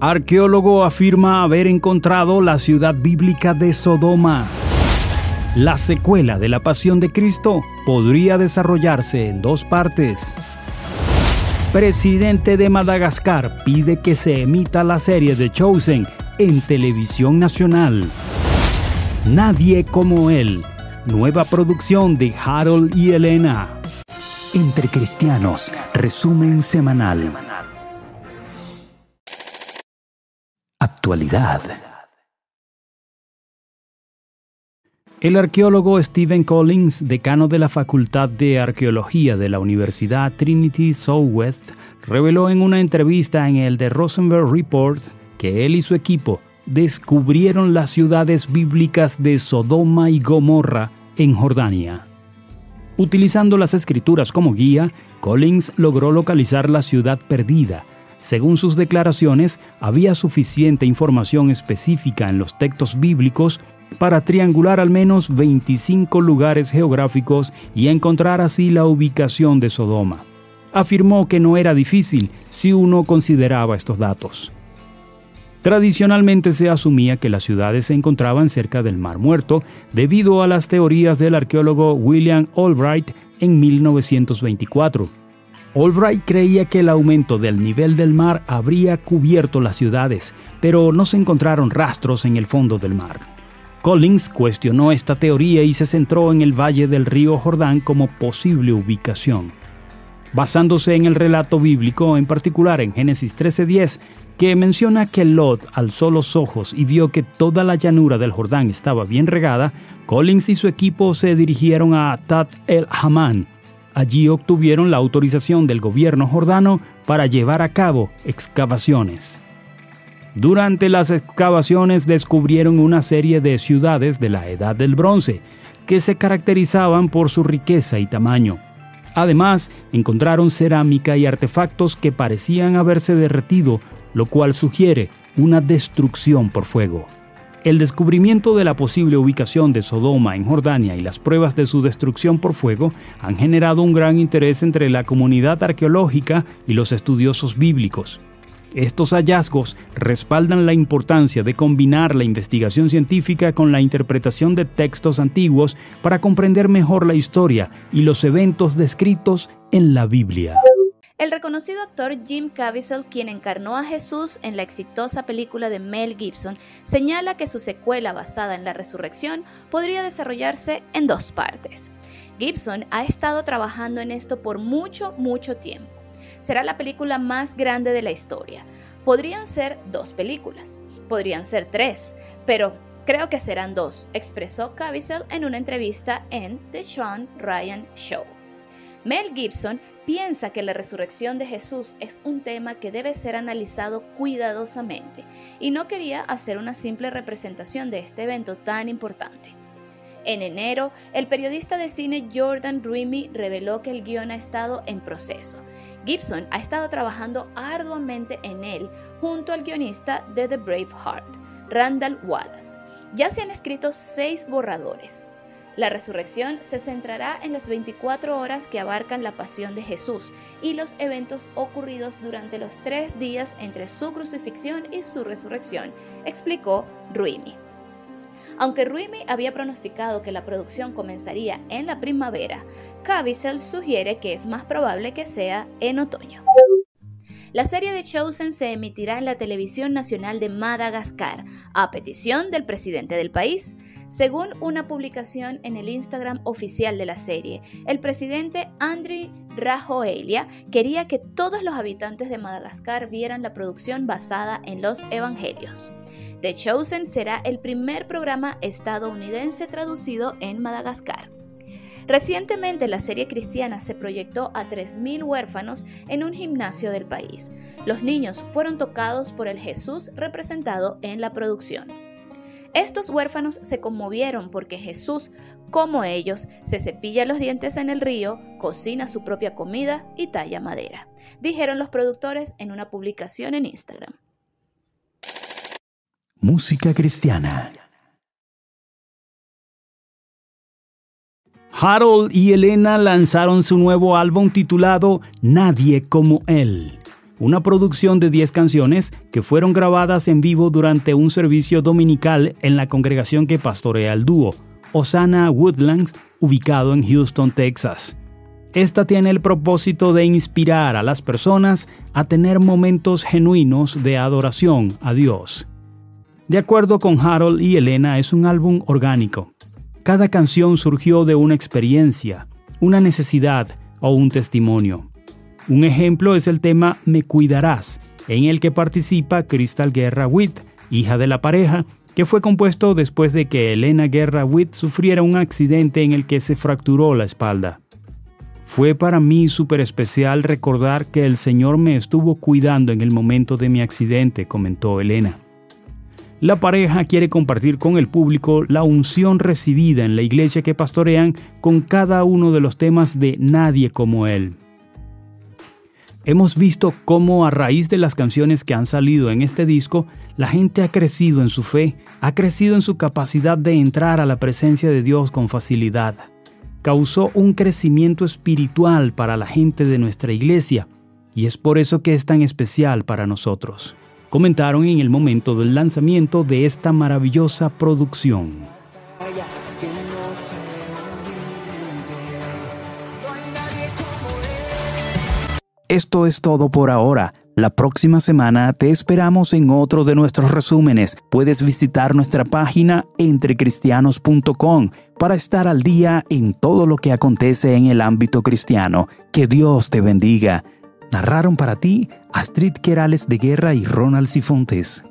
Arqueólogo afirma haber encontrado la ciudad bíblica de Sodoma. La secuela de la Pasión de Cristo podría desarrollarse en dos partes. Presidente de Madagascar pide que se emita la serie de Chosen en televisión nacional. Nadie como él. Nueva producción de Harold y Elena. Entre Cristianos, resumen semanal. Actualidad. El arqueólogo Stephen Collins, decano de la Facultad de Arqueología de la Universidad Trinity Southwest, reveló en una entrevista en el The Rosenberg Report que él y su equipo descubrieron las ciudades bíblicas de Sodoma y Gomorra en Jordania. Utilizando las escrituras como guía, Collins logró localizar la ciudad perdida. Según sus declaraciones, había suficiente información específica en los textos bíblicos para triangular al menos 25 lugares geográficos y encontrar así la ubicación de Sodoma. Afirmó que no era difícil si uno consideraba estos datos. Tradicionalmente se asumía que las ciudades se encontraban cerca del Mar Muerto debido a las teorías del arqueólogo William Albright en 1924. Albright creía que el aumento del nivel del mar habría cubierto las ciudades, pero no se encontraron rastros en el fondo del mar. Collins cuestionó esta teoría y se centró en el valle del río Jordán como posible ubicación. Basándose en el relato bíblico, en particular en Génesis 13:10, que menciona que Lot alzó los ojos y vio que toda la llanura del Jordán estaba bien regada, Collins y su equipo se dirigieron a Tat el Haman. Allí obtuvieron la autorización del gobierno jordano para llevar a cabo excavaciones. Durante las excavaciones descubrieron una serie de ciudades de la Edad del Bronce, que se caracterizaban por su riqueza y tamaño. Además, encontraron cerámica y artefactos que parecían haberse derretido, lo cual sugiere una destrucción por fuego. El descubrimiento de la posible ubicación de Sodoma en Jordania y las pruebas de su destrucción por fuego han generado un gran interés entre la comunidad arqueológica y los estudiosos bíblicos. Estos hallazgos respaldan la importancia de combinar la investigación científica con la interpretación de textos antiguos para comprender mejor la historia y los eventos descritos en la Biblia. El reconocido actor Jim Caviezel, quien encarnó a Jesús en la exitosa película de Mel Gibson, señala que su secuela basada en la resurrección podría desarrollarse en dos partes. Gibson ha estado trabajando en esto por mucho, mucho tiempo será la película más grande de la historia. Podrían ser dos películas, podrían ser tres, pero creo que serán dos, expresó Caviezel en una entrevista en The Sean Ryan Show. Mel Gibson piensa que la resurrección de Jesús es un tema que debe ser analizado cuidadosamente y no quería hacer una simple representación de este evento tan importante. En enero, el periodista de cine Jordan Ruimi reveló que el guion ha estado en proceso. Gibson ha estado trabajando arduamente en él junto al guionista de The Brave Heart, Randall Wallace. Ya se han escrito seis borradores. La resurrección se centrará en las 24 horas que abarcan la pasión de Jesús y los eventos ocurridos durante los tres días entre su crucifixión y su resurrección, explicó Ruimi. Aunque Ruimi había pronosticado que la producción comenzaría en la primavera, Caviezel sugiere que es más probable que sea en otoño. La serie de Chosen se emitirá en la televisión nacional de Madagascar, a petición del presidente del país. Según una publicación en el Instagram oficial de la serie, el presidente Andri Rajoelia quería que todos los habitantes de Madagascar vieran la producción basada en los evangelios. The Chosen será el primer programa estadounidense traducido en Madagascar. Recientemente la serie cristiana se proyectó a 3.000 huérfanos en un gimnasio del país. Los niños fueron tocados por el Jesús representado en la producción. Estos huérfanos se conmovieron porque Jesús, como ellos, se cepilla los dientes en el río, cocina su propia comida y talla madera, dijeron los productores en una publicación en Instagram. Música cristiana. Harold y Elena lanzaron su nuevo álbum titulado Nadie como él. una producción de 10 canciones que fueron grabadas en vivo durante un servicio dominical en la congregación que pastorea el dúo, Osana Woodlands, ubicado en Houston, Texas. Esta tiene el propósito de inspirar a las personas a tener momentos genuinos de adoración a Dios. De acuerdo con Harold y Elena, es un álbum orgánico. Cada canción surgió de una experiencia, una necesidad o un testimonio. Un ejemplo es el tema Me Cuidarás, en el que participa Crystal Guerra Witt, hija de la pareja, que fue compuesto después de que Elena Guerra Witt sufriera un accidente en el que se fracturó la espalda. Fue para mí súper especial recordar que el Señor me estuvo cuidando en el momento de mi accidente, comentó Elena. La pareja quiere compartir con el público la unción recibida en la iglesia que pastorean con cada uno de los temas de Nadie como Él. Hemos visto cómo a raíz de las canciones que han salido en este disco, la gente ha crecido en su fe, ha crecido en su capacidad de entrar a la presencia de Dios con facilidad. Causó un crecimiento espiritual para la gente de nuestra iglesia y es por eso que es tan especial para nosotros. Comentaron en el momento del lanzamiento de esta maravillosa producción. Esto es todo por ahora. La próxima semana te esperamos en otro de nuestros resúmenes. Puedes visitar nuestra página entrecristianos.com para estar al día en todo lo que acontece en el ámbito cristiano. Que Dios te bendiga. Narraron para ti Astrid Querales de Guerra y Ronald Sifontes.